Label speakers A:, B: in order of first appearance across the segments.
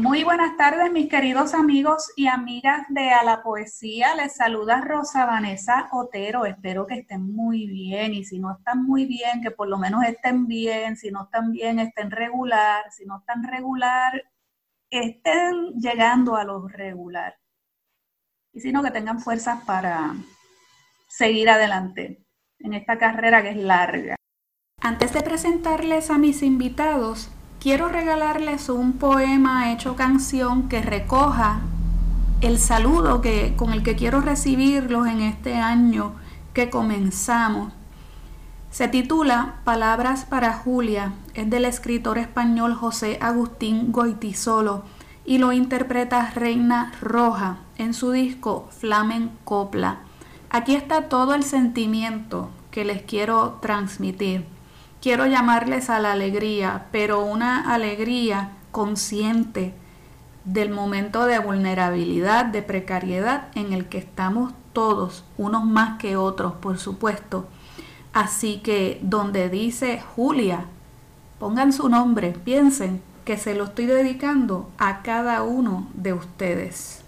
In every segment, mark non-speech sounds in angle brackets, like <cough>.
A: Muy buenas tardes, mis queridos amigos y amigas de A la Poesía. Les saluda Rosa Vanessa Otero. Espero que estén muy bien y si no están muy bien, que por lo menos estén bien. Si no están bien, estén regular. Si no están regular, estén llegando a lo regular. Y si no, que tengan fuerzas para seguir adelante en esta carrera que es larga. Antes de presentarles a mis invitados, quiero regalarles un poema hecho canción que recoja el saludo que, con el que quiero recibirlos en este año que comenzamos. Se titula Palabras para Julia, es del escritor español José Agustín Goitisolo y lo interpreta Reina Roja en su disco Flamen Copla. Aquí está todo el sentimiento que les quiero transmitir. Quiero llamarles a la alegría, pero una alegría consciente del momento de vulnerabilidad, de precariedad en el que estamos todos, unos más que otros, por supuesto. Así que donde dice Julia, pongan su nombre, piensen que se lo estoy dedicando a cada uno de ustedes.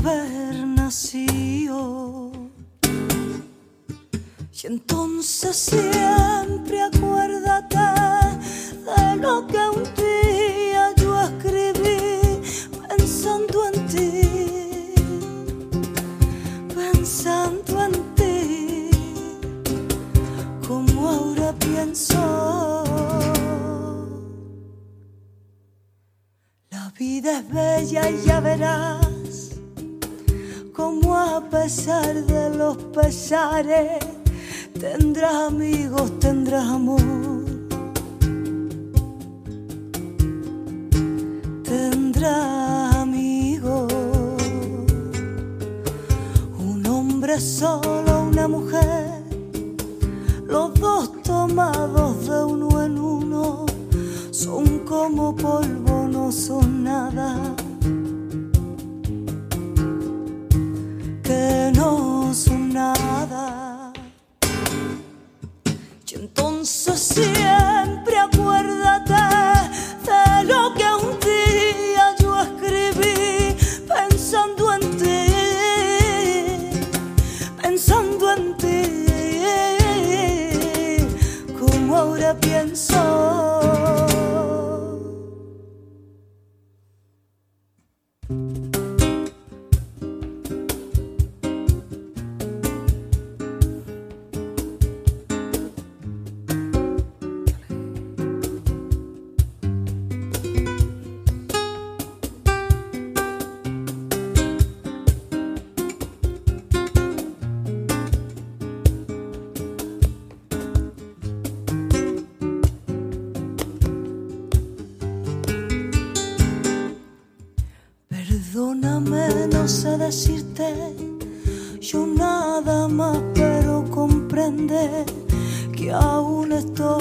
B: Haber nacido. Y entonces siempre acuérdate de lo que un día yo escribí pensando en ti, pensando en ti. La vida es bella y ya verás como pesar de los pesares tendrás amigos, tendrás amor. Tendrás amigos, un hombre solo, una mujer sé decirte yo nada más, pero comprende que aún estoy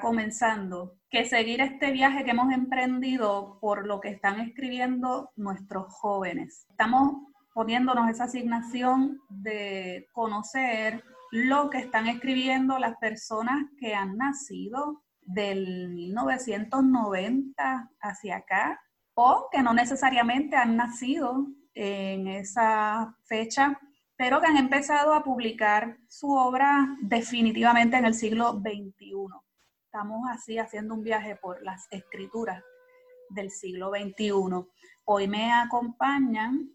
A: comenzando que seguir este viaje que hemos emprendido por lo que están escribiendo nuestros jóvenes? Estamos poniéndonos esa asignación de conocer lo que están escribiendo las personas que han nacido del 1990 hacia acá o que no necesariamente han nacido en esa fecha, pero que han empezado a publicar su obra definitivamente en el siglo XXI. Estamos así haciendo un viaje por las escrituras del siglo XXI. Hoy me acompañan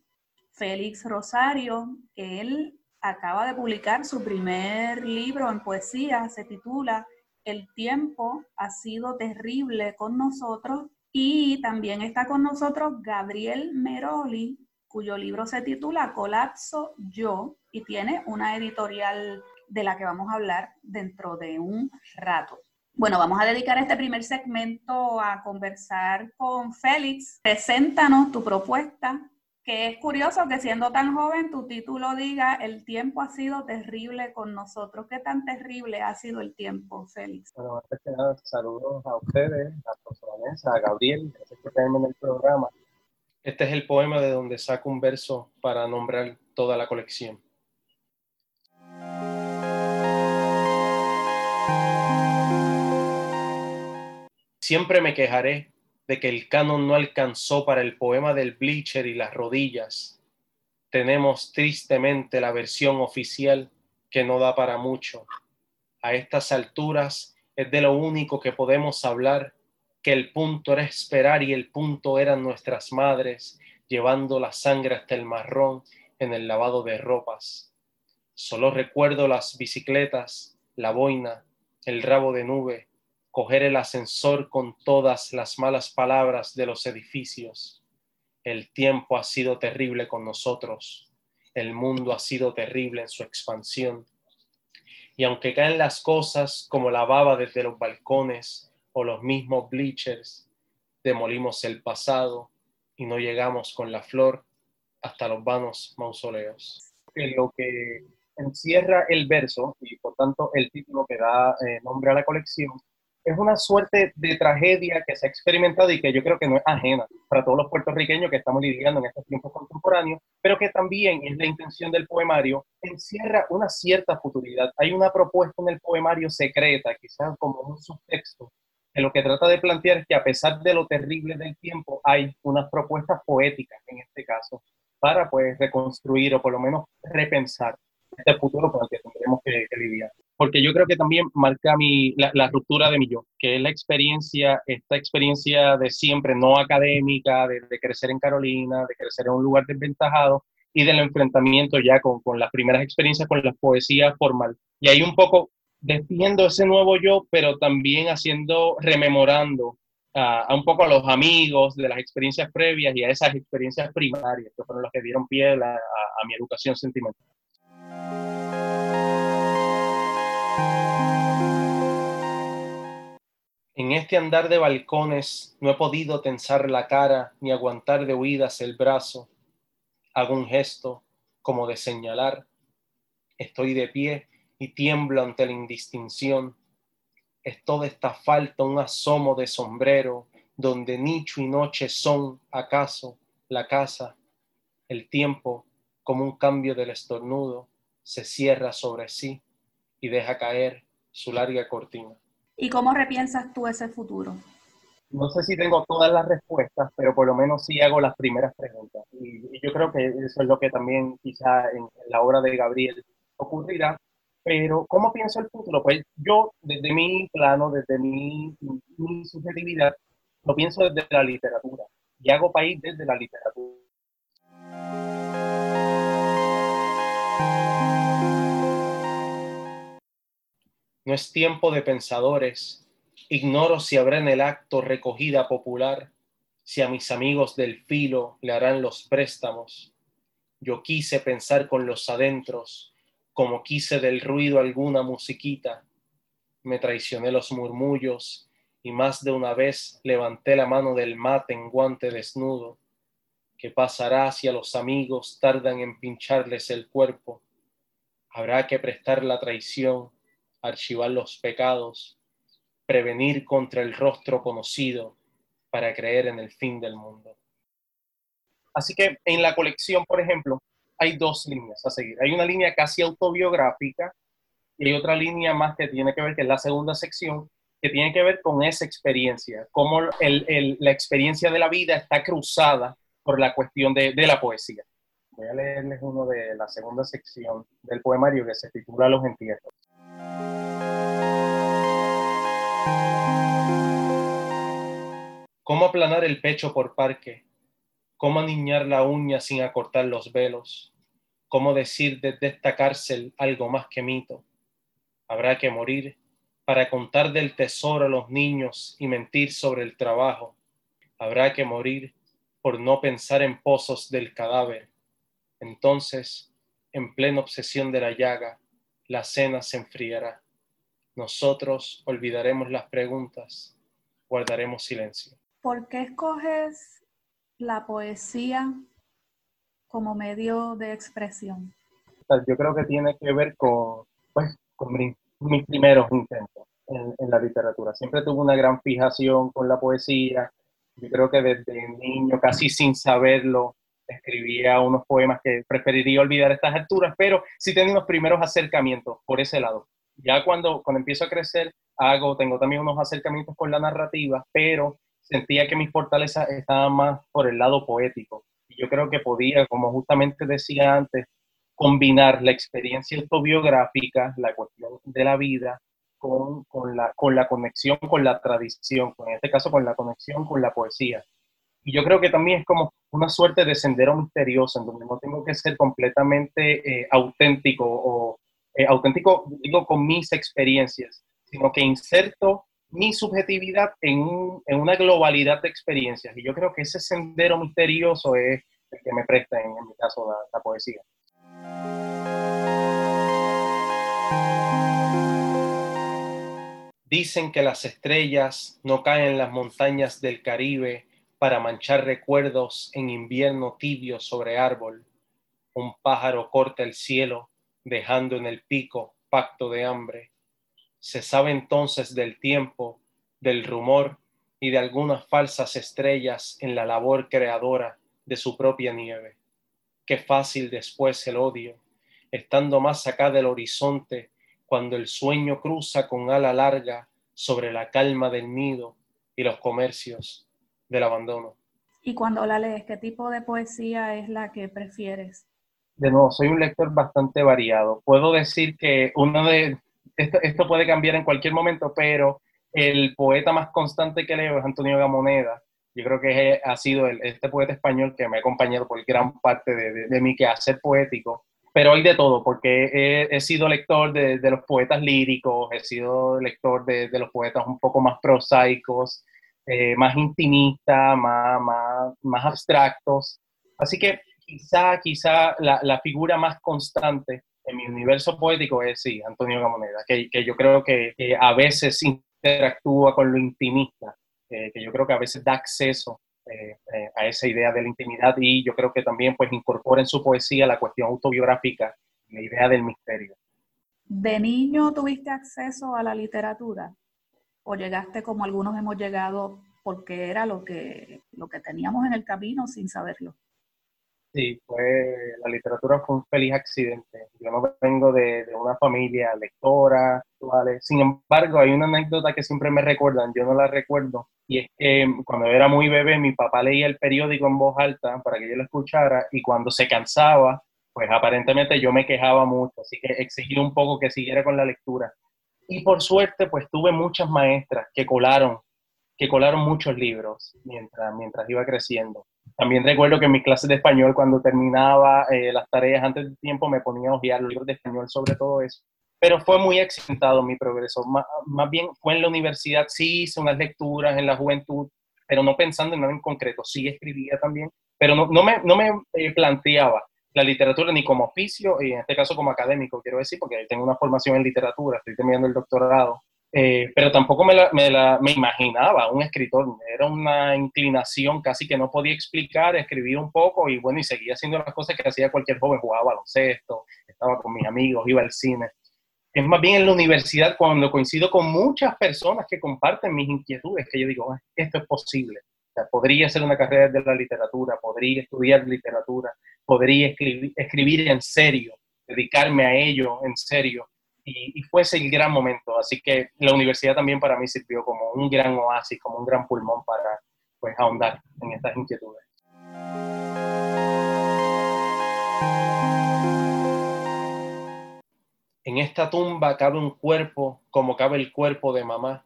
A: Félix Rosario, él acaba de publicar su primer libro en poesía, se titula El tiempo ha sido terrible con nosotros y también está con nosotros Gabriel Meroli, cuyo libro se titula Colapso Yo y tiene una editorial de la que vamos a hablar dentro de un rato. Bueno, vamos a dedicar este primer segmento a conversar con Félix. Preséntanos tu propuesta, que es curioso que siendo tan joven tu título diga el tiempo ha sido terrible con nosotros. ¿Qué tan terrible ha sido el tiempo, Félix?
C: Bueno, antes que nada, saludos a ustedes, a Vanessa, a Gabriel, gracias por tenerme en el programa. Este es el poema de donde saco un verso para nombrar toda la colección. Siempre me quejaré de que el canon no alcanzó para el poema del Bleacher y las rodillas. Tenemos tristemente la versión oficial que no da para mucho. A estas alturas es de lo único que podemos hablar, que el punto era esperar y el punto eran nuestras madres llevando la sangre hasta el marrón en el lavado de ropas. Solo recuerdo las bicicletas, la boina, el rabo de nube, coger el ascensor con todas las malas palabras de los edificios. El tiempo ha sido terrible con nosotros, el mundo ha sido terrible en su expansión. Y aunque caen las cosas como la baba desde los balcones o los mismos bleachers, demolimos el pasado y no llegamos con la flor hasta los vanos mausoleos. Lo que encierra el verso y por tanto el título que da eh, nombre a la colección es una suerte de tragedia que se ha experimentado y que yo creo que no es ajena para todos los puertorriqueños que estamos lidiando en estos tiempos contemporáneos, pero que también es la intención del poemario, encierra una cierta futuridad. Hay una propuesta en el poemario secreta, quizás como un subtexto, que lo que trata de plantear es que a pesar de lo terrible del tiempo, hay unas propuestas poéticas en este caso para pues reconstruir o por lo menos repensar este futuro con el que tendremos que, que lidiar porque yo creo que también marca mi, la, la, ruptura de mi yo, que es la experiencia, esta experiencia de siempre no académica, de, de, crecer en Carolina, de crecer en un lugar desventajado y del enfrentamiento ya con, con las primeras experiencias con la poesía formal. Y ahí un poco despidiendo ese nuevo yo, pero también haciendo, rememorando a, a, un poco a los amigos de las experiencias previas y a esas experiencias primarias, que fueron las que dieron pie a, a, a mi educación sentimental. En este andar de balcones no he podido tensar la cara ni aguantar de huidas el brazo. Hago un gesto como de señalar. Estoy de pie y tiemblo ante la indistinción. Es toda esta falta un asomo de sombrero, donde nicho y noche son, acaso, la casa, el tiempo, como un cambio del estornudo, se cierra sobre sí y deja caer su larga cortina.
A: ¿Y cómo repiensas tú ese futuro?
C: No sé si tengo todas las respuestas, pero por lo menos sí hago las primeras preguntas. Y, yo creo que eso es lo que también quizá en, la obra de Gabriel ocurrirá. Pero, ¿cómo pienso el futuro? Pues yo, desde mi plano, desde mi, mi subjetividad, lo pienso desde la literatura y hago país desde la literatura. No es tiempo de pensadores. Ignoro si habrá en el acto recogida popular, si a mis amigos del filo le harán los préstamos. Yo quise pensar con los adentros, como quise del ruido alguna musiquita. Me traicioné los murmullos y más de una vez levanté la mano del mate en guante desnudo. ¿Qué pasará si a los amigos tardan en pincharles el cuerpo? Habrá que prestar la traición, archivar los pecados, prevenir contra el rostro conocido para creer en el fin del mundo. Así que en la colección, por ejemplo, hay dos líneas a seguir. Hay una línea casi autobiográfica y hay otra línea más que tiene que ver, que es la segunda sección, que tiene que ver con esa experiencia, cómo la experiencia de la vida está cruzada por la cuestión de, la poesía. Voy a leerles uno de la segunda sección del poemario que se titula Los entierros. Aplanar el pecho por parque? ¿Cómo aniñar la uña sin acortar los velos? ¿Cómo decir desde esta cárcel algo más que mito? Habrá que morir para contar del tesoro a los niños y mentir sobre el trabajo. Habrá que morir por no pensar en pozos del cadáver. Entonces, en plena obsesión de la llaga, la cena se enfriará. Nosotros olvidaremos las preguntas, guardaremos silencio.
A: ¿Por qué escoges la poesía como medio de expresión?
C: Yo creo que tiene que ver con, pues, con mis primeros intentos en, la literatura. Siempre tuve una gran fijación con la poesía. Yo creo que desde niño, casi sin saberlo, escribía unos poemas que preferiría olvidar a estas alturas, pero sí tenía unos primeros acercamientos por ese lado. Ya cuando, cuando empiezo a crecer, hago, tengo también unos acercamientos con la narrativa, pero sentía que mis fortalezas estaban más por el lado poético. Y yo creo que podía, como justamente decía antes, combinar la experiencia autobiográfica, la cuestión de la vida, con, con, la, con la conexión con la tradición, en este caso con la conexión con la poesía. Y yo creo que también es como una suerte de sendero misterioso, en donde no tengo que ser completamente eh, auténtico o eh, auténtico, digo, con mis experiencias, sino que inserto mi subjetividad en, un, en, una globalidad de experiencias. Y yo creo que ese sendero misterioso es el que me presta, en, en mi caso, la, la poesía. Dicen que las estrellas no caen en las montañas del Caribe para manchar recuerdos en invierno tibio sobre árbol. Un pájaro corta el cielo, dejando en el pico pacto de hambre. Se sabe entonces del tiempo, del rumor y de algunas falsas estrellas en la labor creadora de su propia nieve. Qué fácil después el odio, estando más acá del horizonte, cuando el sueño cruza con ala larga sobre la calma del nido y los comercios del abandono.
A: Y cuando la lees, ¿qué tipo de poesía es la que prefieres?
C: De nuevo, soy un lector bastante variado. Puedo decir que uno de, esto, puede cambiar en cualquier momento, pero el poeta más constante que leo es Antonio Gamoneda. Yo creo que ha sido este poeta español que me ha acompañado por gran parte de, de, de mi quehacer poético pero hay de todo, porque he, sido lector de, los poetas líricos, he sido lector de, los poetas un poco más prosaicos, eh, más intimistas, más, más, abstractos. Así que quizá, quizá la, figura más constante en mi universo poético es, sí, Antonio Gamoneda, que, que yo creo que a veces interactúa con lo intimista, que yo creo que a veces da acceso eh, eh, a esa idea de la intimidad y yo creo que también pues incorpora en su poesía la cuestión autobiográfica, la idea del misterio.
A: ¿De niño tuviste acceso a la literatura? ¿O llegaste como algunos hemos llegado porque era lo que, lo que teníamos en el camino sin saberlo?
C: Sí, fue, la literatura fue un feliz accidente. Yo no vengo de, una familia lectora, sin embargo, hay una anécdota que siempre me recuerdan, yo no la recuerdo, y es que cuando era muy bebé, mi papá leía el periódico en voz alta para que yo lo escuchara, y cuando se cansaba, pues aparentemente yo me quejaba mucho, así que exigí un poco que siguiera con la lectura. Y por suerte, pues tuve muchas maestras que colaron, que colaron muchos libros mientras, mientras iba creciendo. También recuerdo que en mis clases de español, cuando terminaba eh, las tareas antes del tiempo, me ponía a ojear los libros de español sobre todo eso. Pero fue muy accidentado mi progreso. Más, más, bien fue en la universidad, sí hice unas lecturas en la juventud, pero no pensando en nada en concreto. Sí escribía también, pero no, no me, no me eh, planteaba la literatura ni como oficio, y en este caso como académico, quiero decir, porque tengo una formación en literatura, estoy terminando el doctorado eh, pero tampoco me, me, imaginaba un escritor, era una inclinación casi que no podía explicar, escribía un poco y bueno, y seguía haciendo las cosas que hacía cualquier joven, jugaba baloncesto, estaba con mis amigos, iba al cine. Es más bien en la universidad cuando coincido con muchas personas que comparten mis inquietudes, que yo digo, ah, esto es posible. podría ser una carrera de la literatura, podría estudiar literatura, podría escribir, escribir en serio, dedicarme a ello en serio y, fue ese el gran momento. Así que la universidad también para mí sirvió como un gran oasis, como un gran pulmón para pues, ahondar en estas inquietudes. En esta tumba cabe un cuerpo como cabe el cuerpo de mamá.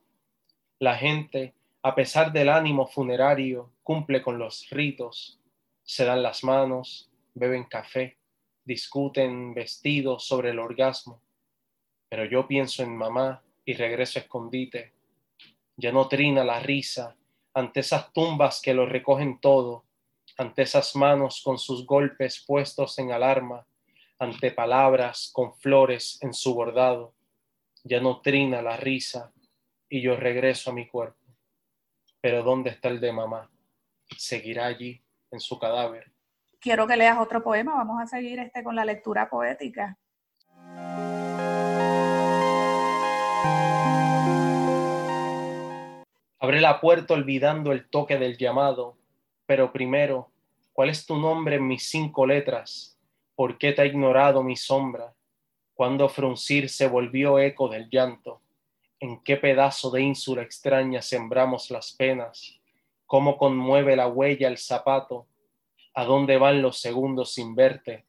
C: La gente, a pesar del ánimo funerario, cumple con los ritos, se dan las manos, beben café, discuten vestidos sobre el orgasmo pero yo pienso en mamá y regreso a escondite. Ya no trina la risa ante esas tumbas que lo recogen todo, ante esas manos con sus golpes puestos en alarma, ante palabras con flores en su bordado. Ya no trina la risa y yo regreso a mi cuerpo. Pero ¿dónde está el de mamá? ¿Seguirá allí en su cadáver?
A: Quiero que leas otro poema. Vamos a seguir este con la lectura poética.
C: Abre la puerta olvidando el toque del llamado, pero primero, ¿cuál es tu nombre en mis cinco letras? ¿Por qué te ha ignorado mi sombra? Cuando fruncir se volvió eco del llanto? ¿En qué pedazo de ínsula extraña sembramos las penas? ¿Cómo conmueve la huella el zapato? ¿A dónde van los segundos sin verte?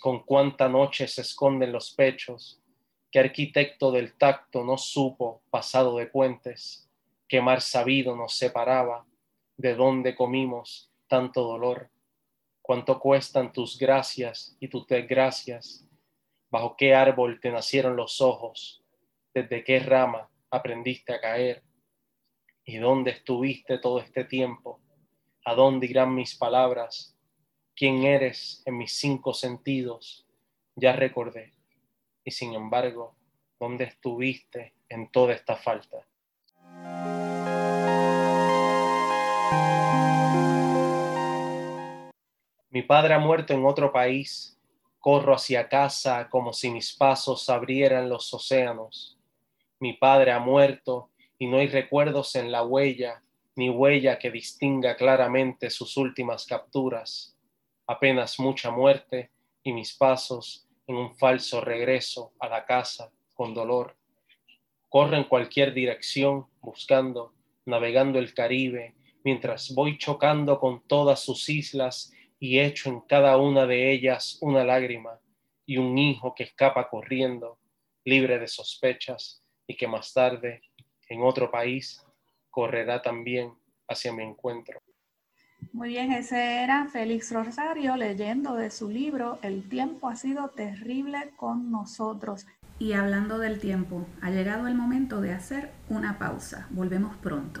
C: ¿Con cuánta noche se esconden los pechos? ¿Qué arquitecto del tacto no supo pasado de puentes? qué mar sabido nos separaba, de dónde comimos tanto dolor, cuánto cuestan tus gracias y tus desgracias, bajo qué árbol te nacieron los ojos, desde qué rama aprendiste a caer, y dónde estuviste todo este tiempo, a dónde irán mis palabras, quién eres en mis cinco sentidos, ya recordé, y sin embargo, dónde estuviste en toda esta falta. Mi padre ha muerto en otro país. Corro hacia casa como si mis pasos abrieran los océanos. Mi padre ha muerto y no hay recuerdos en la huella, ni huella que distinga claramente sus últimas capturas. Apenas mucha muerte y mis pasos en un falso regreso a la casa con dolor. Corro en cualquier dirección buscando, navegando el Caribe, mientras voy chocando con todas sus islas y echo en cada una de ellas una lágrima y un hijo que escapa corriendo, libre de sospechas, y que más tarde, en otro país, correrá también hacia mi encuentro.
A: Muy bien, ese era Félix Rosario leyendo de su libro El tiempo ha sido terrible con nosotros. Y hablando del tiempo, ha llegado el momento de hacer una pausa. Volvemos pronto.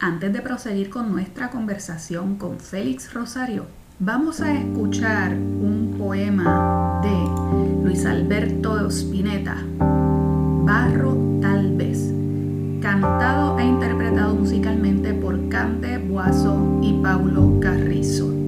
D: antes de proseguir con nuestra conversación con Félix Rosario, vamos a escuchar un poema de Luis Alberto Spinetta, Barro tal vez, cantado e interpretado musicalmente por Cante Boazo y Paulo Carrizo.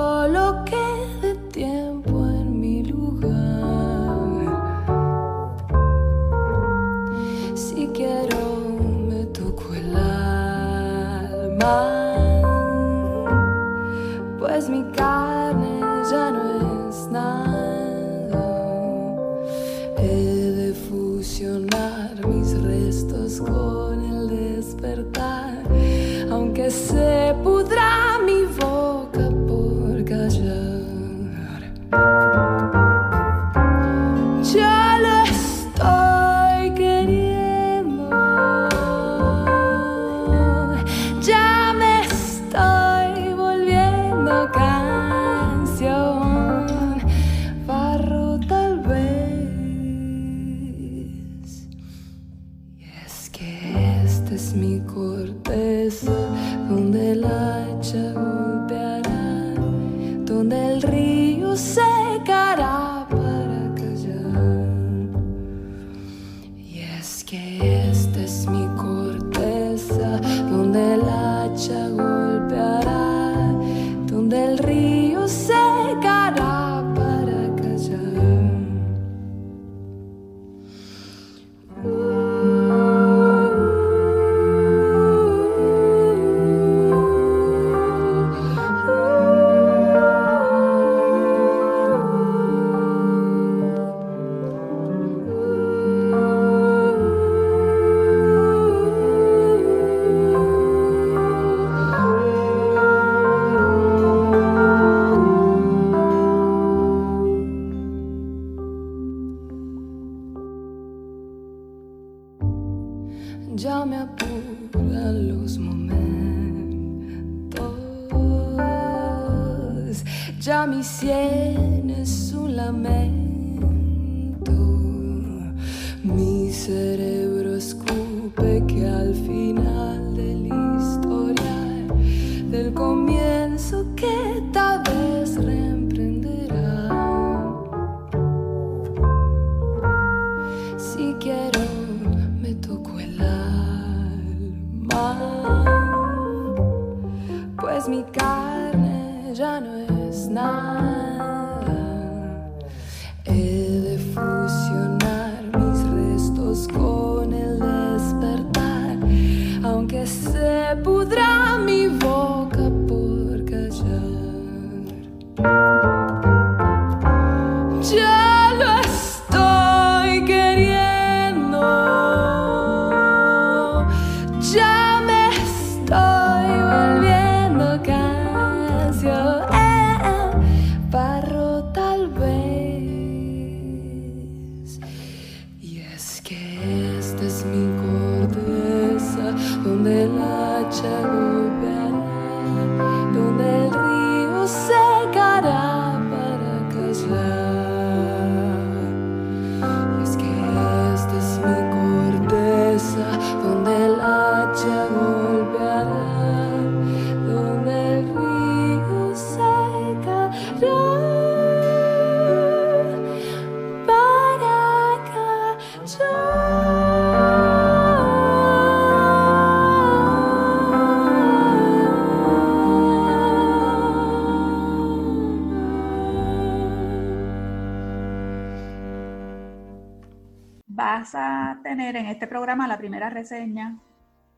A: reseña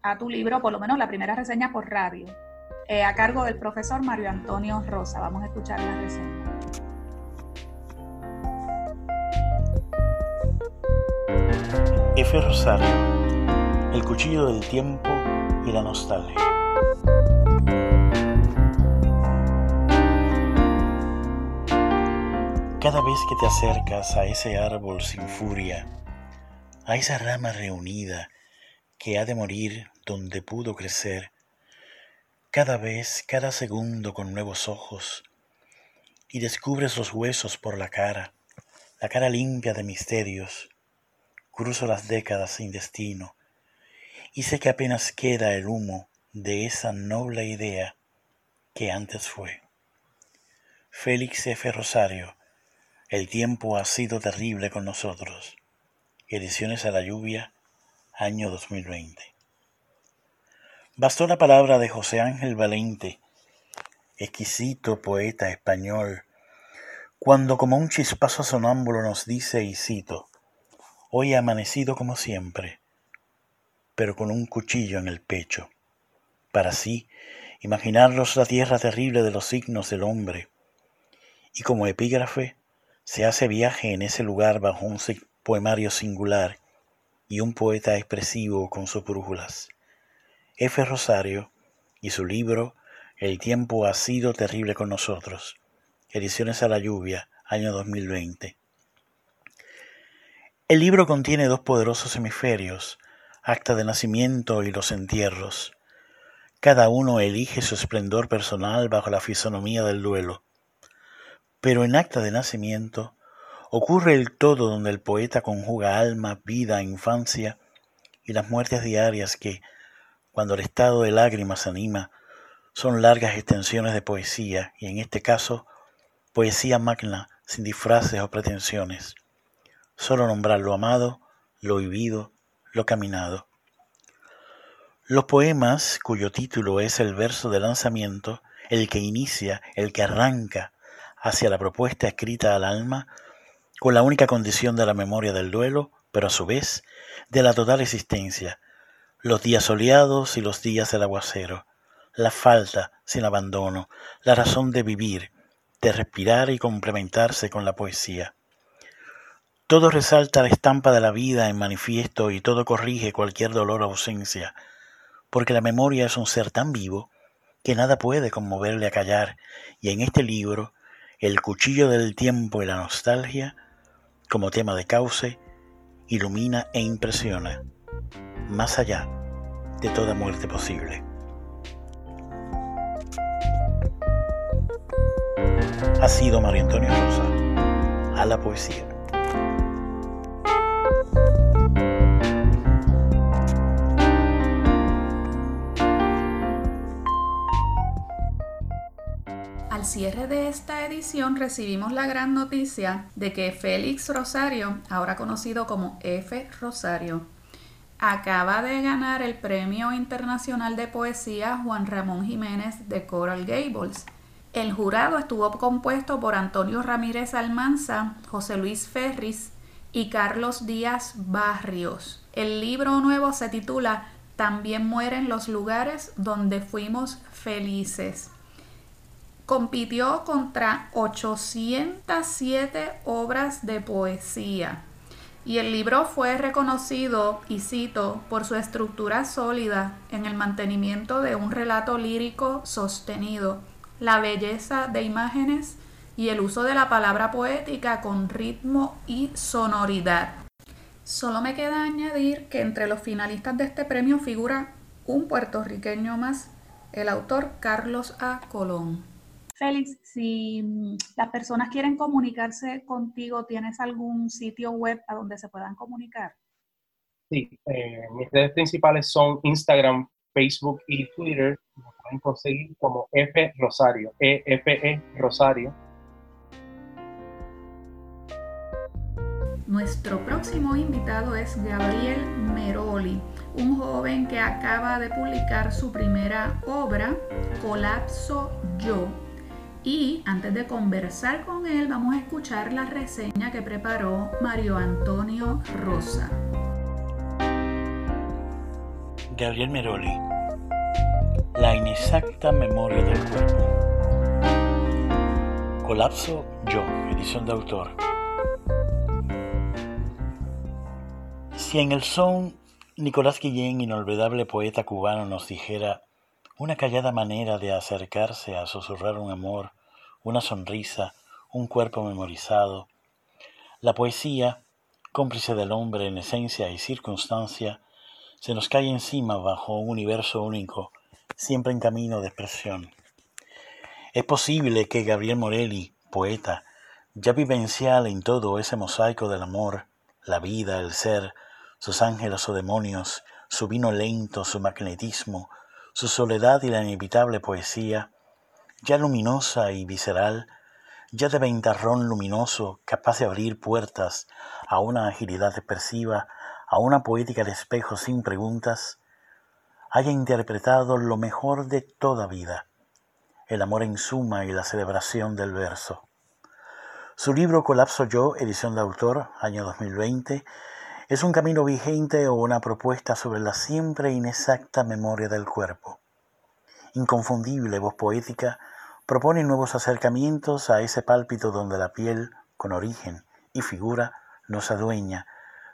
A: a tu libro, por lo menos la primera reseña por radio, eh, a cargo del profesor Mario Antonio Rosa. Vamos a escuchar la reseña.
E: F. Rosario, El cuchillo del tiempo y la nostalgia. Cada vez que te acercas a ese árbol sin furia, a esa rama reunida que ha de morir donde pudo crecer, cada vez, cada segundo con nuevos ojos, y descubres los huesos por la cara, la cara limpia de misterios, cruzo las décadas sin destino, y sé que apenas queda el humo de esa noble idea que antes fue. Félix F. Rosario, el tiempo ha sido terrible con nosotros. Ediciones a la lluvia, año 2020. Bastó la palabra de José Ángel Valente, exquisito poeta español, cuando como un chispazo sonámbulo nos dice, y cito, hoy ha amanecido como siempre, pero con un cuchillo en el pecho, para así imaginarnos la tierra terrible de los signos del hombre, y como epígrafe, se hace viaje en ese lugar bajo un poemario singular y un poeta expresivo con sus brújulas. F. Rosario y su libro El tiempo ha sido terrible con nosotros. Ediciones a la lluvia, año 2020. El libro contiene dos poderosos hemisferios, acta de nacimiento y los entierros. Cada uno elige su esplendor personal bajo la fisonomía del duelo. Pero en acta de nacimiento ocurre el todo donde el poeta conjuga alma, vida, infancia y las muertes diarias que, cuando el estado de lágrimas anima, son largas extensiones de poesía y en este caso poesía magna sin disfraces o pretensiones. Solo nombrar lo amado, lo vivido, lo caminado. Los poemas, cuyo título es el verso de lanzamiento, el que inicia, el que arranca, hacia la propuesta escrita al alma con la única condición de la memoria del duelo, pero a su vez de la total existencia, los días soleados y los días del aguacero, la falta sin abandono, la razón de vivir, de respirar y complementarse con la poesía. Todo resalta la estampa de la vida en manifiesto y todo corrige cualquier dolor o ausencia, porque la memoria es un ser tan vivo que nada puede conmoverle a callar, y en este libro el cuchillo del tiempo y la nostalgia, como tema de cauce, ilumina e impresiona, más allá de toda muerte posible. Ha sido María Antonio Rosa, a la poesía.
A: Cierre de esta edición recibimos la gran noticia de que Félix Rosario, ahora conocido como F. Rosario, acaba de ganar el Premio Internacional de Poesía Juan Ramón Jiménez de Coral Gables. El jurado estuvo compuesto por Antonio Ramírez Almanza, José Luis Ferris y Carlos Díaz Barrios. El libro nuevo se titula También mueren los lugares donde fuimos felices compitió contra 807 obras de poesía y el libro fue reconocido, y cito, por su estructura sólida en el mantenimiento de un relato lírico sostenido, la belleza de imágenes y el uso de la palabra poética con ritmo y sonoridad. Solo me queda añadir que entre los finalistas de este premio figura un puertorriqueño más, el autor Carlos A. Colón. Félix, si mm, las personas quieren comunicarse contigo, ¿tienes algún sitio web a donde se puedan comunicar?
C: Sí, eh, mis redes principales son Instagram, Facebook y Twitter. Me pueden conseguir como F Rosario, EFE e Rosario.
A: Nuestro próximo invitado es Gabriel Meroli, un joven que acaba de publicar su primera obra, Colapso Yo Y antes de conversar con él, vamos a escuchar la reseña que preparó Mario Antonio Rosa.
E: Gabriel Meroli, La inexacta memoria del cuerpo. Colapso Yo, edición de autor. Si en el son Nicolás Guillén, inolvidable poeta cubano, nos dijera una callada manera de acercarse a susurrar un amor, una sonrisa, un cuerpo memorizado, la poesía, cómplice del hombre en esencia y circunstancia, se nos cae encima bajo un universo único, siempre en camino de expresión. Es posible que Gabriel Morelli, poeta, ya vivencial en todo ese mosaico del amor, la vida, el ser, sus ángeles o demonios, su vino lento, su magnetismo, su soledad y la inevitable poesía, ya luminosa y visceral, ya de ventarrón luminoso, capaz de abrir puertas a una agilidad expresiva a una poética de espejo sin preguntas, haya interpretado lo mejor de toda vida, el amor en suma y la celebración del verso. Su libro Colapso Yo, edición de autor, año 2020, es un camino vigente o una propuesta sobre la siempre inexacta memoria del cuerpo. Inconfundible voz poética propone nuevos acercamientos a ese pálpito donde la piel, con origen y figura, nos adueña,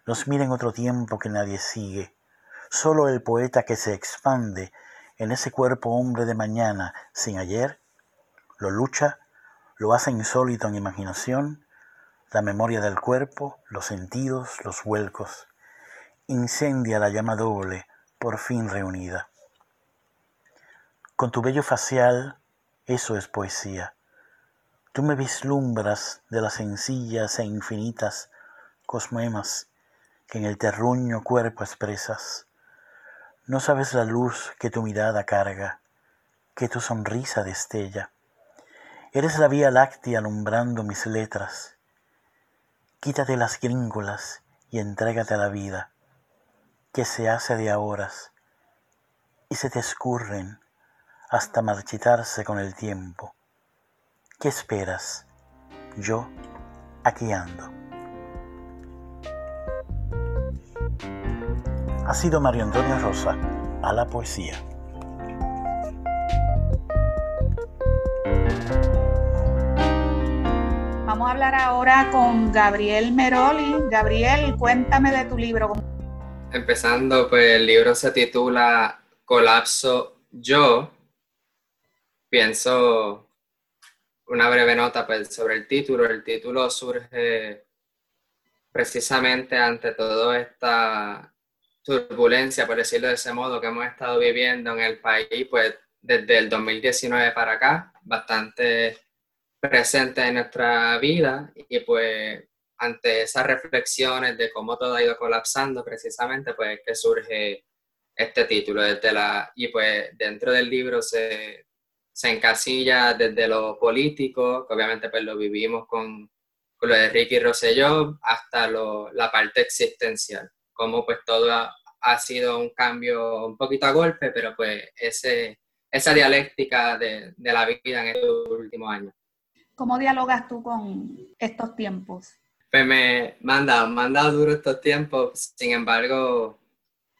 E: nos mira en otro tiempo que nadie sigue. Solo el poeta que se expande en ese cuerpo hombre de mañana sin ayer, lo lucha, lo hace insólito en imaginación, la memoria del cuerpo, los sentidos, los vuelcos. Incendia la llama doble, por fin reunida. Con tu bello facial, eso es poesía. Tú me vislumbras de las sencillas e infinitas cosmoemas que en el terruño cuerpo expresas. No sabes la luz que tu mirada carga, que tu sonrisa destella. Eres la vía láctea alumbrando mis letras. Quítate las gringolas y entrégate a la vida, que se hace de horas y se te escurren hasta marchitarse con el tiempo. ¿Qué esperas? Yo aquí ando. ha sido Mario Antonio Rosa, a la poesía.
A: Vamos a hablar ahora con Gabriel Meroli. Gabriel, cuéntame de tu libro.
F: Empezando, pues el libro se titula Colapso Yo. Pienso una breve nota pues, sobre el título. El título surge precisamente ante todo esta turbulencia, por decirlo de ese modo, que hemos estado viviendo en el país, pues desde el 2019 para acá, bastante presente en nuestra vida y pues ante esas reflexiones de cómo todo ha ido colapsando precisamente, pues que surge este título desde la, y pues dentro del libro se, se encasilla desde lo político, que obviamente pues lo vivimos con, con lo de Ricky Rosselló, hasta lo, la parte existencial como pues todo ha, sido un cambio un poquito a golpe, pero pues ese, esa dialéctica de, la vida en estos últimos años.
A: ¿Cómo dialogas tú con estos tiempos?
F: Pues me, me han dado, duro estos tiempos, sin embargo,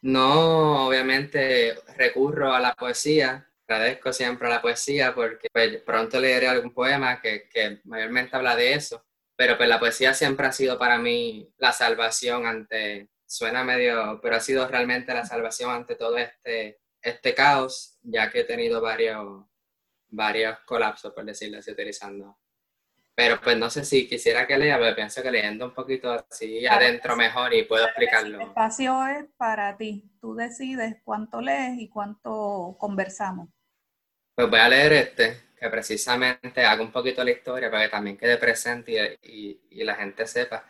F: no obviamente recurro a la poesía, agradezco siempre a la poesía porque pues, pronto leeré algún poema que, que, mayormente habla de eso, pero pues la poesía siempre ha sido para mí la salvación ante, suena medio, pero ha sido realmente la salvación ante todo este, este caos, ya que he tenido varios, varios colapsos, por decirlo así, utilizando. Pero pues no sé si quisiera que lea, pero pienso que leyendo un poquito así adentro mejor y puedo explicarlo.
A: El espacio es para ti, tú decides cuánto lees y cuánto conversamos.
F: Pues voy a leer este, que precisamente haga un poquito la historia para que también quede presente y, y la gente sepa.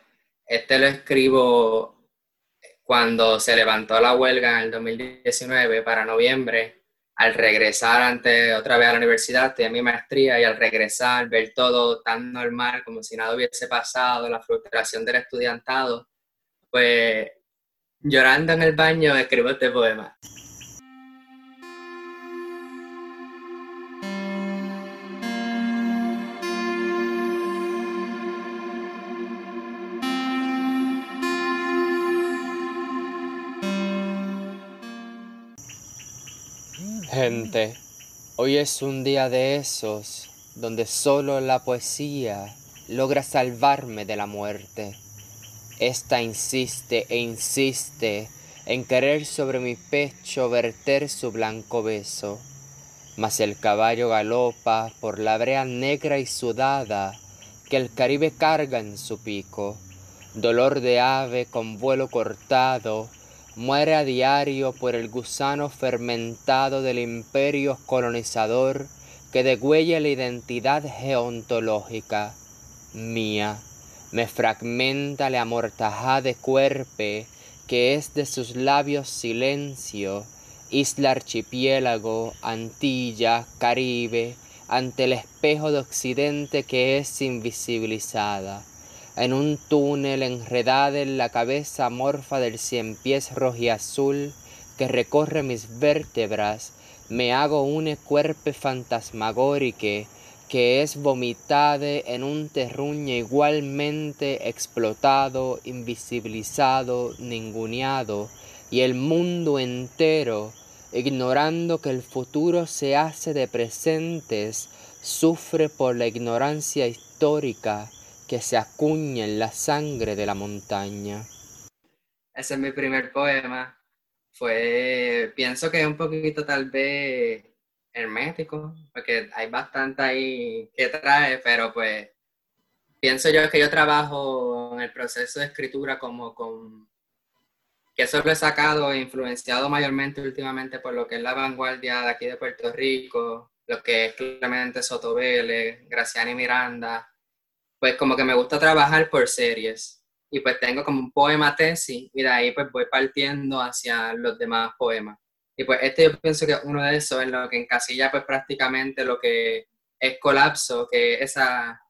F: Este lo escribo cuando se levantó la huelga en el 2019 para noviembre, al regresar ante otra vez a la universidad, tenía mi maestría y al regresar, ver todo tan normal como si nada hubiese pasado, la frustración del estudiantado, pues llorando en el baño escribo este poema.
G: Gente, hoy es un día de esos donde solo la poesía logra salvarme de la muerte. Esta insiste e insiste en querer sobre mi pecho verter su blanco beso, mas el caballo galopa por la brea negra y sudada que el Caribe carga en su pico. Dolor de ave con vuelo cortado, muere a diario por el gusano fermentado del imperio colonizador que degüella la identidad geontológica mía. Me fragmenta la amortajada de cuerpe que es de sus labios silencio, isla archipiélago, Antilla, Caribe, ante el espejo de occidente que es invisibilizada, en un túnel enredada en la cabeza amorfa del cien pies rojiazul que recorre mis vértebras, me hago un cuerpe fantasmagórique que es vomitade en un terruño igualmente explotado, invisibilizado, ninguneado, y el mundo entero, ignorando que el futuro se hace de presentes, sufre por la ignorancia histórica que se acuña en la sangre de la montaña.
F: Ese es mi primer poema. Fue, pienso que un poquito tal vez hermético, porque hay bastante ahí que trae, pero pues pienso yo que yo trabajo en el proceso de escritura como con que eso lo he sacado influenciado mayormente últimamente por lo que es la vanguardia de aquí de Puerto Rico, lo que es Clemente Sotovele, Graciani Miranda, pues como que me gusta trabajar por series y pues tengo como un poema tesis y de ahí pues voy partiendo hacia los demás poemas. Y pues este yo pienso que es uno de esos en lo que encasilla pues prácticamente lo que es colapso, que esa,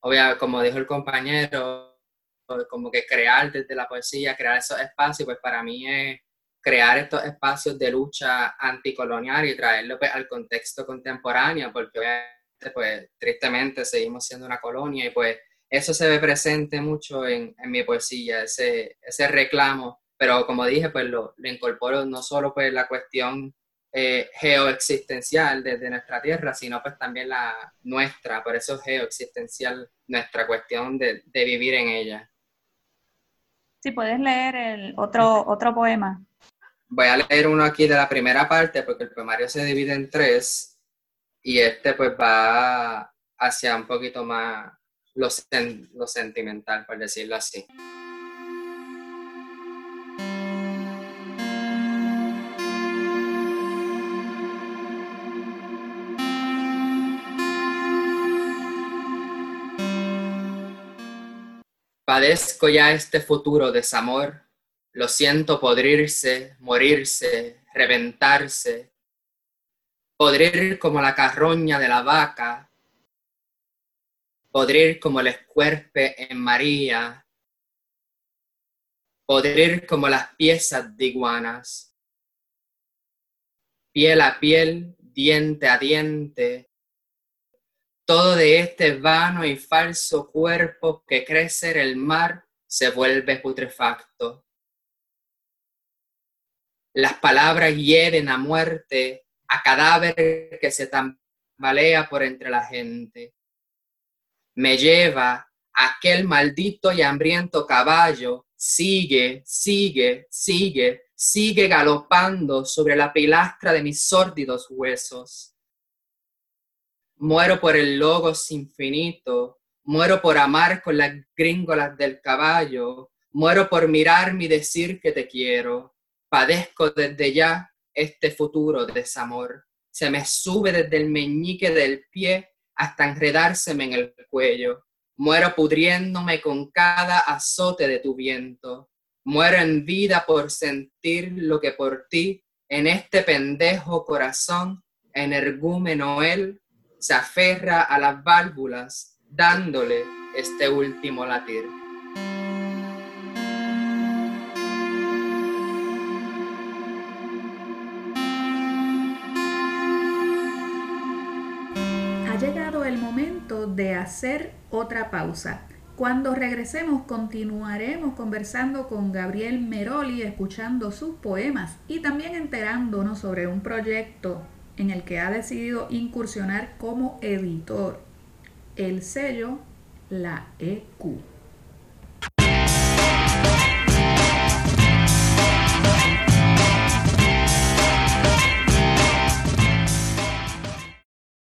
F: obviamente, como dijo el compañero, como que crear desde la poesía, crear esos espacios, pues para mí es crear estos espacios de lucha anticolonial y traerlo pues, al contexto contemporáneo, porque pues tristemente seguimos siendo una colonia y pues eso se ve presente mucho en, en mi poesía, ese, ese reclamo pero como dije, pues lo, incorporo no solo pues la cuestión eh, geoexistencial desde nuestra tierra, sino pues también la nuestra, por eso geoexistencial, nuestra cuestión de, vivir en ella.
A: Si puedes leer el otro, otro poema.
F: Voy a leer uno aquí de la primera parte porque el poemario se divide en tres y este pues va hacia un poquito más lo, lo sentimental, por decirlo así. Padezco ya este futuro desamor, lo siento podrirse, morirse, reventarse, podrir como la carroña de la vaca, podrir como el escuerpe en María, podrir como las piezas de iguanas, piel a piel, diente a diente, todo de este vano y falso cuerpo que crece en el mar se vuelve putrefacto. Las palabras hieren a muerte, a cadáver que se tambalea por entre la gente. Me lleva aquel maldito y hambriento caballo, sigue, sigue, sigue, sigue galopando sobre la pilastra de mis sórdidos huesos Muero por el logos infinito, muero por amar con las gringolas del caballo, muero por mirarme y decir que te quiero. Padezco desde ya este futuro desamor. Se me sube desde el meñique del pie hasta enredárseme en el cuello. Muero pudriéndome con cada azote de tu viento. Muero en vida por sentir lo que por ti en este pendejo corazón energúmeno él se aferra a las válvulas dándole este último latir.
H: De hacer otra pausa. Cuando regresemos continuaremos conversando con Gabriel Meroli, escuchando sus poemas y también enterándonos sobre un proyecto
A: en el que ha decidido incursionar como editor, el sello La EQ.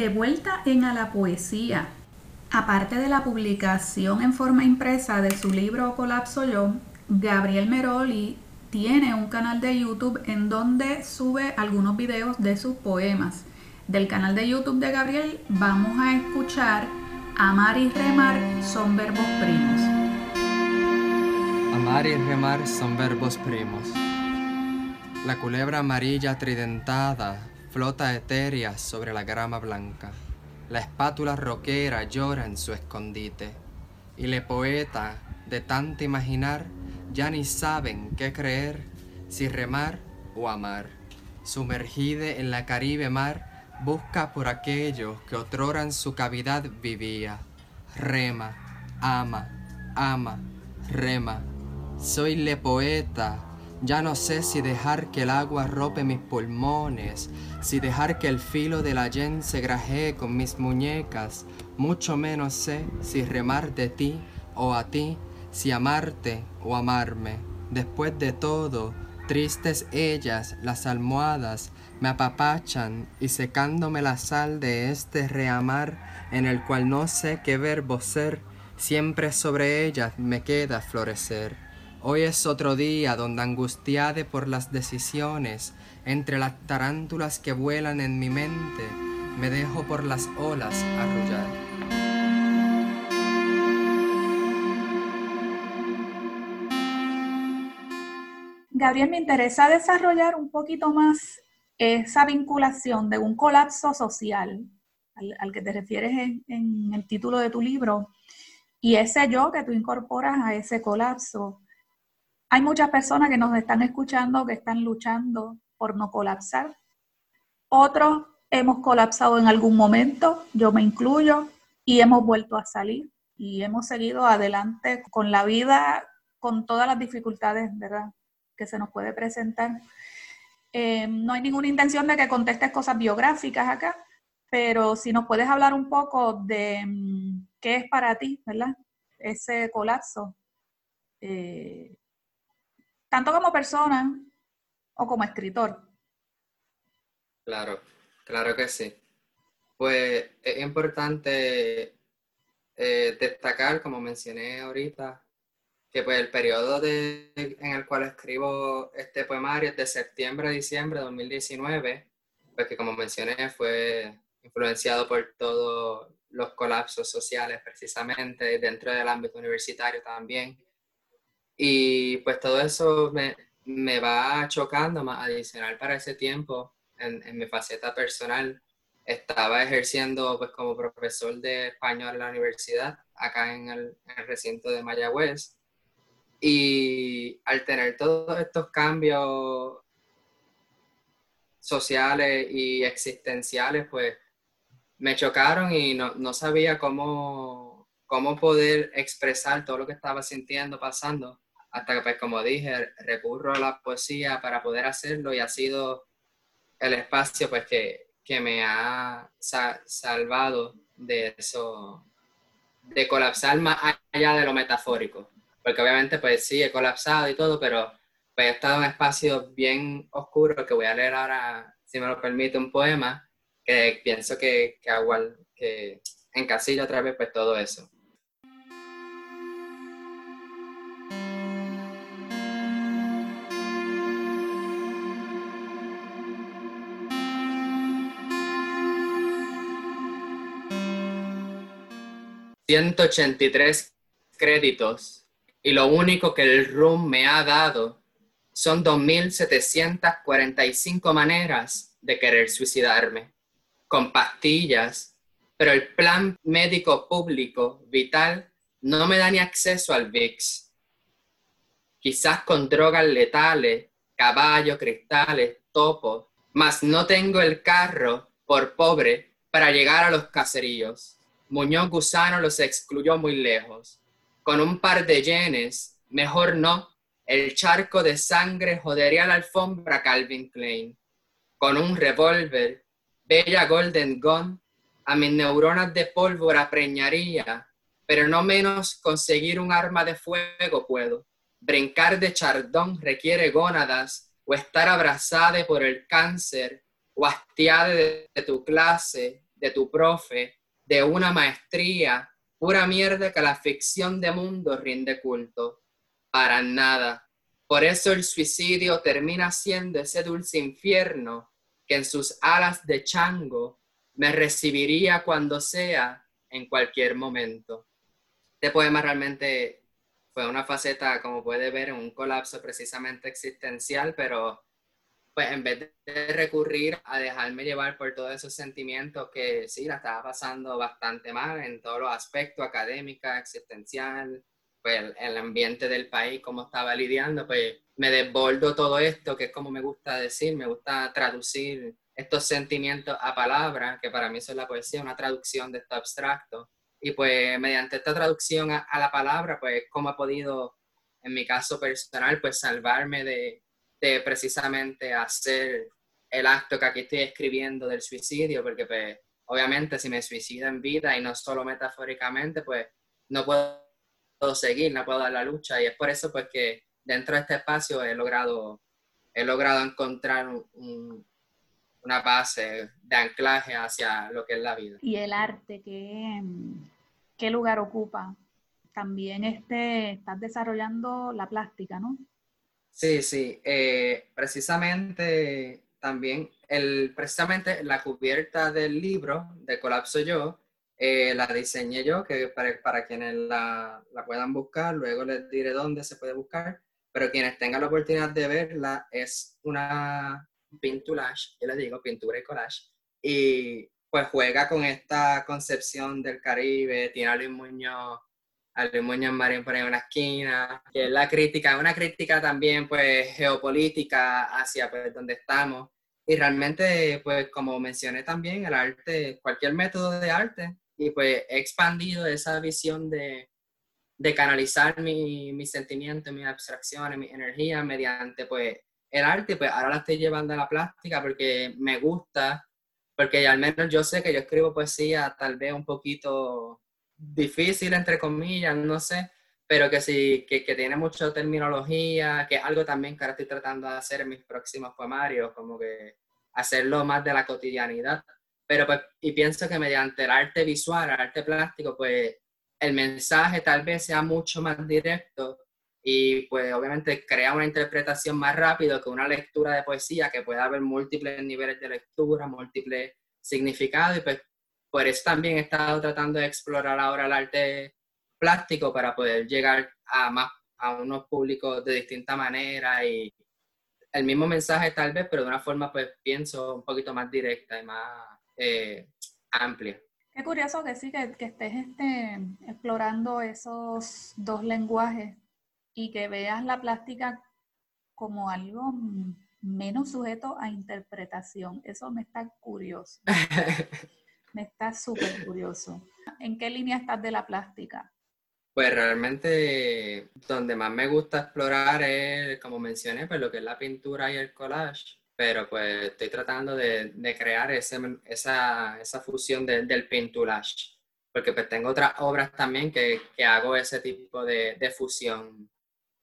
A: De vuelta en A la Poesía. Aparte de la publicación en forma impresa de su libro Colapso Yo, Gabriel Meroli tiene un canal de YouTube en donde sube algunos videos de sus poemas. Del canal de YouTube de Gabriel vamos a escuchar Amar y remar son verbos primos.
G: Amar y remar son verbos primos. La culebra amarilla tridentada flota etérea sobre la grama blanca. La espátula roquera llora en su escondite. Y le poeta, de tanto imaginar, ya ni saben qué creer, si remar o amar. Sumergide en la Caribe mar, busca por aquello que otrora en su cavidad vivía. Rema, ama, ama, rema. Soy le poeta, ya no sé si dejar que el agua rope mis pulmones, si dejar que el filo de la yen se grajee con mis muñecas, mucho menos sé si remar de ti o a ti, si amarte o amarme. Después de todo, tristes ellas, las almohadas, me apapachan y secándome la sal de este reamar en el cual no sé qué verbo ser, siempre sobre ellas me queda florecer. Hoy es otro día donde angustiade por las decisiones, entre las tarántulas que vuelan en mi mente, me dejo por las olas arrullar.
A: Gabriel, me interesa desarrollar un poquito más esa vinculación de un colapso social al, que te refieres en, en el título de tu libro y ese yo que tú incorporas a ese colapso. Hay muchas personas que nos están escuchando que están luchando por no colapsar. Otros hemos colapsado en algún momento, yo me incluyo, y hemos vuelto a salir y hemos seguido adelante con la vida, con todas las dificultades, ¿verdad?, que se nos puede presentar. Eh, no hay ninguna intención de que contestes cosas biográficas acá, pero si nos puedes hablar un poco de mm, qué es para ti, ¿verdad? Ese colapso, eh, tanto como persona o como escritor.
F: Claro, claro que sí. Pues es importante eh, destacar, como mencioné ahorita, que pues el periodo de, en el cual escribo este poemario es de septiembre a diciembre de 2019, pues que como mencioné fue influenciado por todos los colapsos sociales precisamente dentro del ámbito universitario también y pues todo eso me, me va chocando más adicional para ese tiempo en, mi faceta personal. Estaba ejerciendo pues como profesor de español en la universidad, acá en el, en el recinto de Mayagüez. Y al tener todos estos cambios sociales y existenciales, pues me chocaron y no, no sabía cómo, cómo poder expresar todo lo que estaba sintiendo, pasando hasta que, pues, como dije, recurro a la poesía para poder hacerlo y ha sido el espacio, pues, que, me ha salvado de eso, de colapsar más allá de lo metafórico. Porque obviamente, pues, sí, he colapsado y todo, pero pues, he estado en espacios bien oscuros que voy a leer ahora, si me lo permite, un poema que pienso que, que, que encasilla otra vez, pues, todo eso. 183 créditos y lo único que el RUM me ha dado son 2.745 maneras de querer suicidarme. con pastillas, pero el plan médico público vital no me da ni acceso al VIX. Quizás con drogas letales, caballos, cristales, topos, mas no tengo el carro, por pobre, para llegar a los caseríos. Muñoz Gusano los excluyó muy lejos. Con un par de yenes, mejor no, el charco de sangre jodería la alfombra Calvin Klein. Con un revólver, bella Golden Gun, a mis neuronas de pólvora preñaría, pero no menos conseguir un arma de fuego puedo. Brincar de chardón requiere gónadas, o estar abrazada por el cáncer, o hastiada de, de tu clase, de tu profe, de una maestría, pura mierda que la ficción de mundo rinde culto. Para nada. Por eso el suicidio termina siendo ese dulce infierno que en sus alas de chango me recibiría cuando sea, en cualquier momento. Este poema realmente fue una faceta, como puede ver, un colapso precisamente existencial, pero pues en vez de recurrir a dejarme llevar por todos esos sentimientos que sí, la estaba pasando bastante mal en todos los aspectos, académica, existencial, pues el ambiente del país, cómo estaba lidiando, pues me desbordo todo esto, que es como me gusta decir, me gusta traducir estos sentimientos a palabras, que para mí eso es la poesía, una traducción de esto abstracto. Y pues mediante esta traducción a, la palabra, pues cómo he podido, en mi caso personal, pues salvarme de, de precisamente hacer el acto que aquí estoy escribiendo del suicidio, porque pues obviamente si me suicido en vida y no solo metafóricamente, pues no puedo seguir, no puedo dar la lucha y es por eso pues que dentro de este espacio he logrado, he logrado encontrar una base de anclaje hacia lo que es la vida.
A: Y el arte, ¿qué, qué lugar ocupa? También este, estás desarrollando la plástica, ¿no?
F: Sí, sí, eh, precisamente también, el, precisamente la cubierta del libro de Colapso Yo, eh, la diseñé yo, que para, para quienes la, la, puedan buscar, luego les diré dónde se puede buscar, pero quienes tengan la oportunidad de verla, es una pinturage, yo les digo, pintura y collage, y pues juega con esta concepción del Caribe, tiene a Luis Muñoz, Luis Marín por ahí en una esquina, que es la crítica, una crítica también pues geopolítica hacia pues donde estamos, y realmente pues como mencioné también, el arte, cualquier método de arte y pues he expandido esa visión de, de canalizar mis mi sentimientos, mis abstracciones, mi energía mediante pues el arte, pues ahora la estoy llevando a la plástica porque me gusta, porque al menos yo sé que yo escribo poesía tal vez un poquito difícil, entre comillas, no sé, pero que sí, que, que tiene mucha terminología, que es algo también que ahora estoy tratando de hacer en mis próximos poemarios, como que hacerlo más de la cotidianidad. Pero pues, y pienso que mediante el arte visual, el arte plástico, pues el mensaje tal vez sea mucho más directo y pues obviamente crea una interpretación más rápido que una lectura de poesía que pueda haber múltiples niveles de lectura, múltiples significados y pues por eso también he estado tratando de explorar ahora el arte plástico para poder llegar a más a unos públicos de distinta manera y el mismo mensaje tal vez, pero de una forma pues pienso un poquito más directa y más eh, amplia.
A: Qué curioso que sí, que, estés este, explorando esos dos lenguajes y que veas la plástica como algo menos sujeto a interpretación. Eso me está curioso. <laughs> me está súper curioso. ¿En qué línea estás de la plástica?
F: Pues realmente donde más me gusta explorar es, como mencioné, pues lo que es la pintura y el collage pero pues estoy tratando de, de crear ese, esa, esa, fusión del pinturage, porque pues tengo otras obras también que, que hago ese tipo de, de fusión.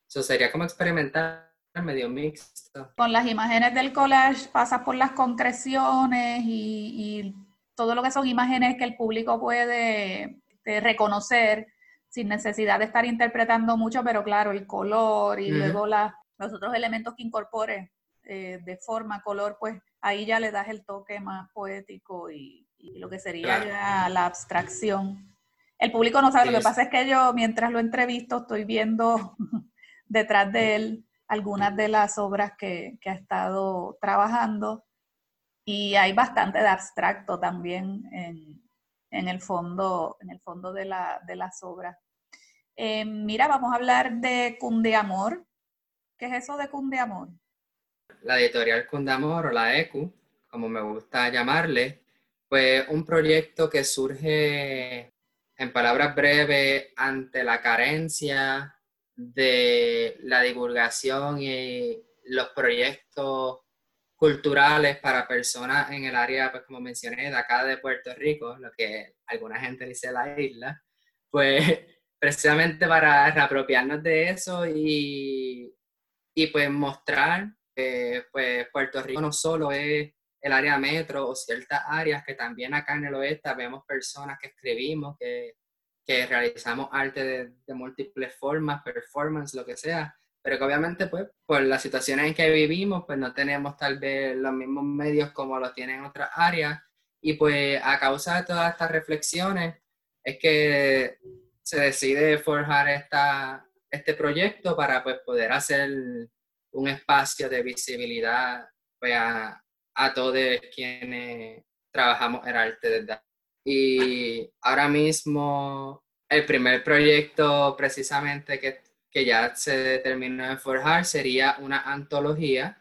F: Eso sería como experimentar medio mixto.
A: Con las imágenes del collage pasas por las concreciones y, y todo lo que son imágenes que el público puede eh, reconocer sin necesidad de estar interpretando mucho, pero claro, el color y luego la, los otros elementos que incorpore eh, de forma, color, pues ahí ya le das el toque más poético y, lo que sería ya la abstracción. El público no sabe, lo que pasa es que yo mientras lo entrevisto estoy viendo <laughs> detrás de él algunas de las obras que, ha estado trabajando y hay bastante de abstracto también en, el, fondo, en el fondo de, la, de las obras. Eh, mira, vamos a hablar de Cundeamor. ¿Qué es eso de Cundeamor?
F: La editorial Cundeamor o la ECU, como me gusta llamarle, fue un proyecto que surge, en palabras breves, ante la carencia de la divulgación y los proyectos culturales para personas en el área, pues como mencioné, de acá de Puerto Rico, lo que alguna gente dice la isla, pues <laughs> precisamente para reapropiarnos de eso y, y pues mostrar que pues Puerto Rico no solo es el área metro o ciertas áreas que también acá en el oeste vemos personas que escribimos, que, que realizamos arte de, de, múltiples formas, performance, lo que sea, pero que obviamente pues por las situaciones en que vivimos pues no tenemos tal vez los mismos medios como los tienen otras áreas. Y pues a causa de todas estas reflexiones es que se decide forjar esta, este proyecto para pues poder hacer un espacio de visibilidad pues, a, a todos quienes trabajamos en arte desde y ahora mismo el primer proyecto precisamente que, que ya se terminó de forjar sería una antología,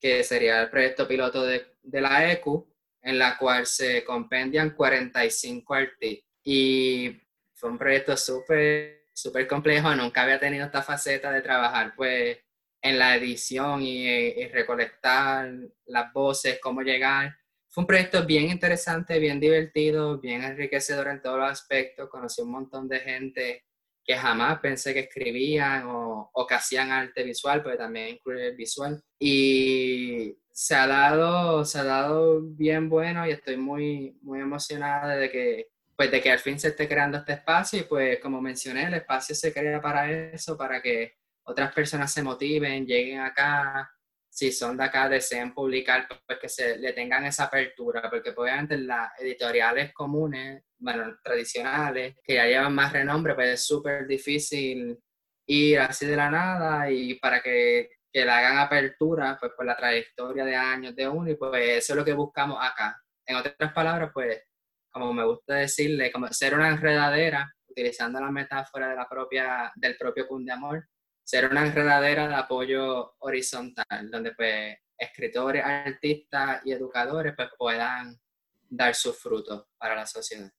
F: que sería el proyecto piloto de, de la ECU, en la cual se compendian 45 artistas. Y fue un proyecto súper, súper complejo, nunca había tenido esta faceta de trabajar pues en la edición y, y recolectar las voces, cómo llegar fue un proyecto bien interesante, bien divertido, bien enriquecedor en todos los aspectos. Conocí un montón de gente que jamás pensé que escribían o, o que hacían arte visual, pero también incluye el visual. Y se ha dado, se ha dado bien bueno y estoy muy, muy emocionada de que, pues de que al fin se esté creando este espacio y pues como mencioné, el espacio se crea para eso, para que otras personas se motiven, lleguen acá, si son de acá, deseen publicar, pues que se le tengan esa apertura, porque pues, obviamente las editoriales comunes, bueno, tradicionales, que ya llevan más renombre, pues es súper difícil ir así de la nada y para que, que le hagan apertura, pues por la trayectoria de años de uno, y pues eso es lo que buscamos acá. En otras palabras, pues, como me gusta decirle, como ser una enredadera, utilizando la metáfora de la propia, del propio Cundeamor, ser una enredadera de apoyo horizontal, donde pues escritores, artistas y educadores pues puedan dar sus frutos para la sociedad.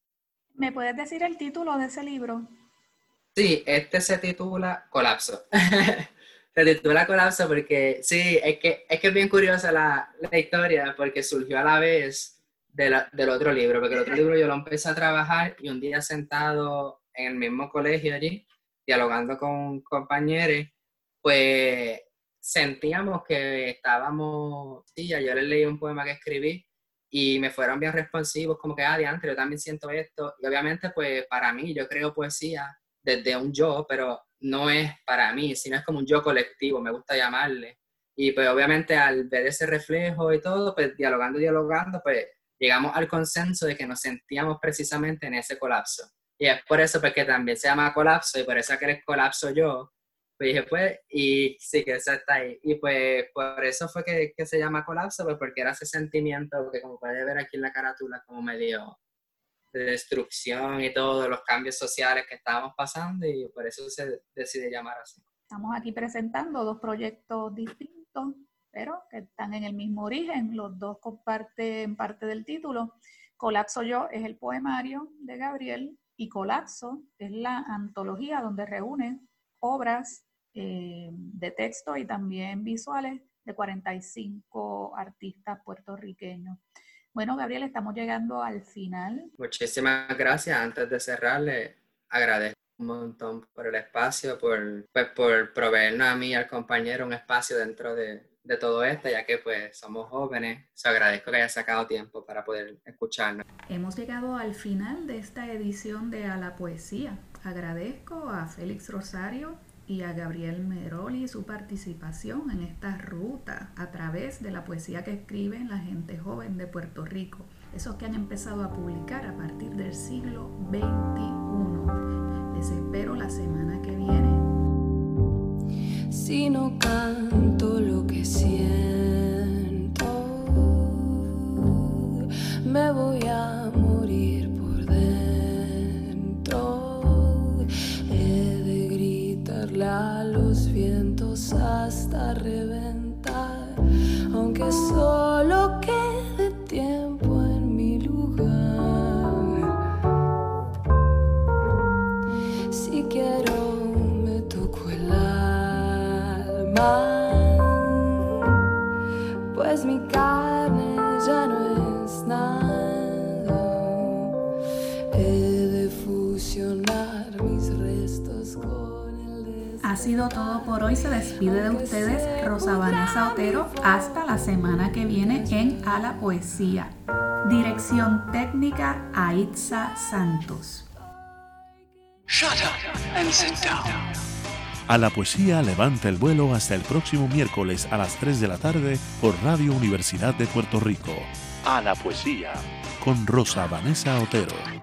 A: ¿Me puedes decir el título de ese libro?
F: Sí, este se titula Colapso. <laughs> se titula Colapso porque sí, es que es, que es bien curiosa la, la historia porque surgió a la vez del otro libro, porque el otro libro yo lo empecé a trabajar y un día sentado en el mismo colegio allí, dialogando con compañeros, pues sentíamos que estábamos, sí, yo les leí un poema que escribí y me fueron bien responsivos, como que, ah, diantre, yo también siento esto. Y obviamente, pues para mí, yo creo poesía desde un yo, pero no es para mí, sino es como un yo colectivo, me gusta llamarle. Y pues obviamente al ver ese reflejo y todo, pues dialogando, dialogando, pues llegamos al consenso de que nos sentíamos precisamente en ese colapso. Y es por eso porque pues, también se llama colapso y por eso que colapso yo. Pues dije, pues, y sí que eso está ahí. Y pues por eso fue que, que se llama colapso, pues porque era ese sentimiento que como puede ver aquí en la carátula, como medio de destrucción y todos los cambios sociales que estábamos pasando y por eso se decide llamar así.
A: Estamos aquí presentando dos proyectos distintos, pero que están en el mismo origen. Los dos comparten parte del título. Colapso Yo es el poemario de Gabriel y Colapso es la antología donde reúne obras eh, de texto y también visuales de 45 artistas puertorriqueños. Bueno, Gabriel, estamos llegando al final.
F: Muchísimas gracias. Antes de cerrarle, agradezco un montón por el espacio, por, pues, por proveernos a mí y al compañero un espacio dentro de, de todo esto, ya que pues somos jóvenes. Se agradezco que haya sacado tiempo para poder escucharnos.
H: Hemos llegado al final de esta edición de A la Poesía. Agradezco a Félix Rosario y a Gabriel Meroli su participación en esta ruta a través de la poesía que escriben la gente joven de Puerto Rico, esos que han empezado a publicar a partir del siglo XXI. Les espero la semana que viene
B: si no canto lo que siento?
I: Me voy
D: a sido todo por hoy. Se despide de ustedes Rosa Vanessa Otero. Hasta la semana que viene en A la Poesía. Dirección técnica Aitza Santos.
J: A la poesía levanta el vuelo hasta el próximo miércoles a las 3 de la tarde por Radio Universidad de Puerto Rico. A la poesía con Rosa Vanessa Otero.